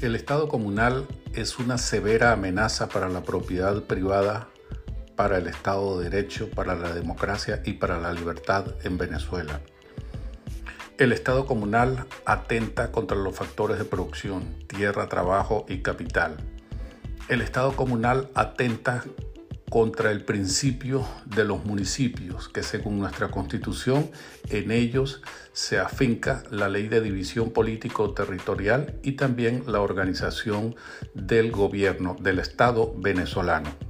El Estado comunal es una severa amenaza para la propiedad privada, para el Estado de Derecho, para la democracia y para la libertad en Venezuela. El Estado comunal atenta contra los factores de producción, tierra, trabajo y capital. El Estado comunal atenta contra el principio de los municipios, que según nuestra constitución en ellos se afinca la ley de división político-territorial y también la organización del gobierno del Estado venezolano.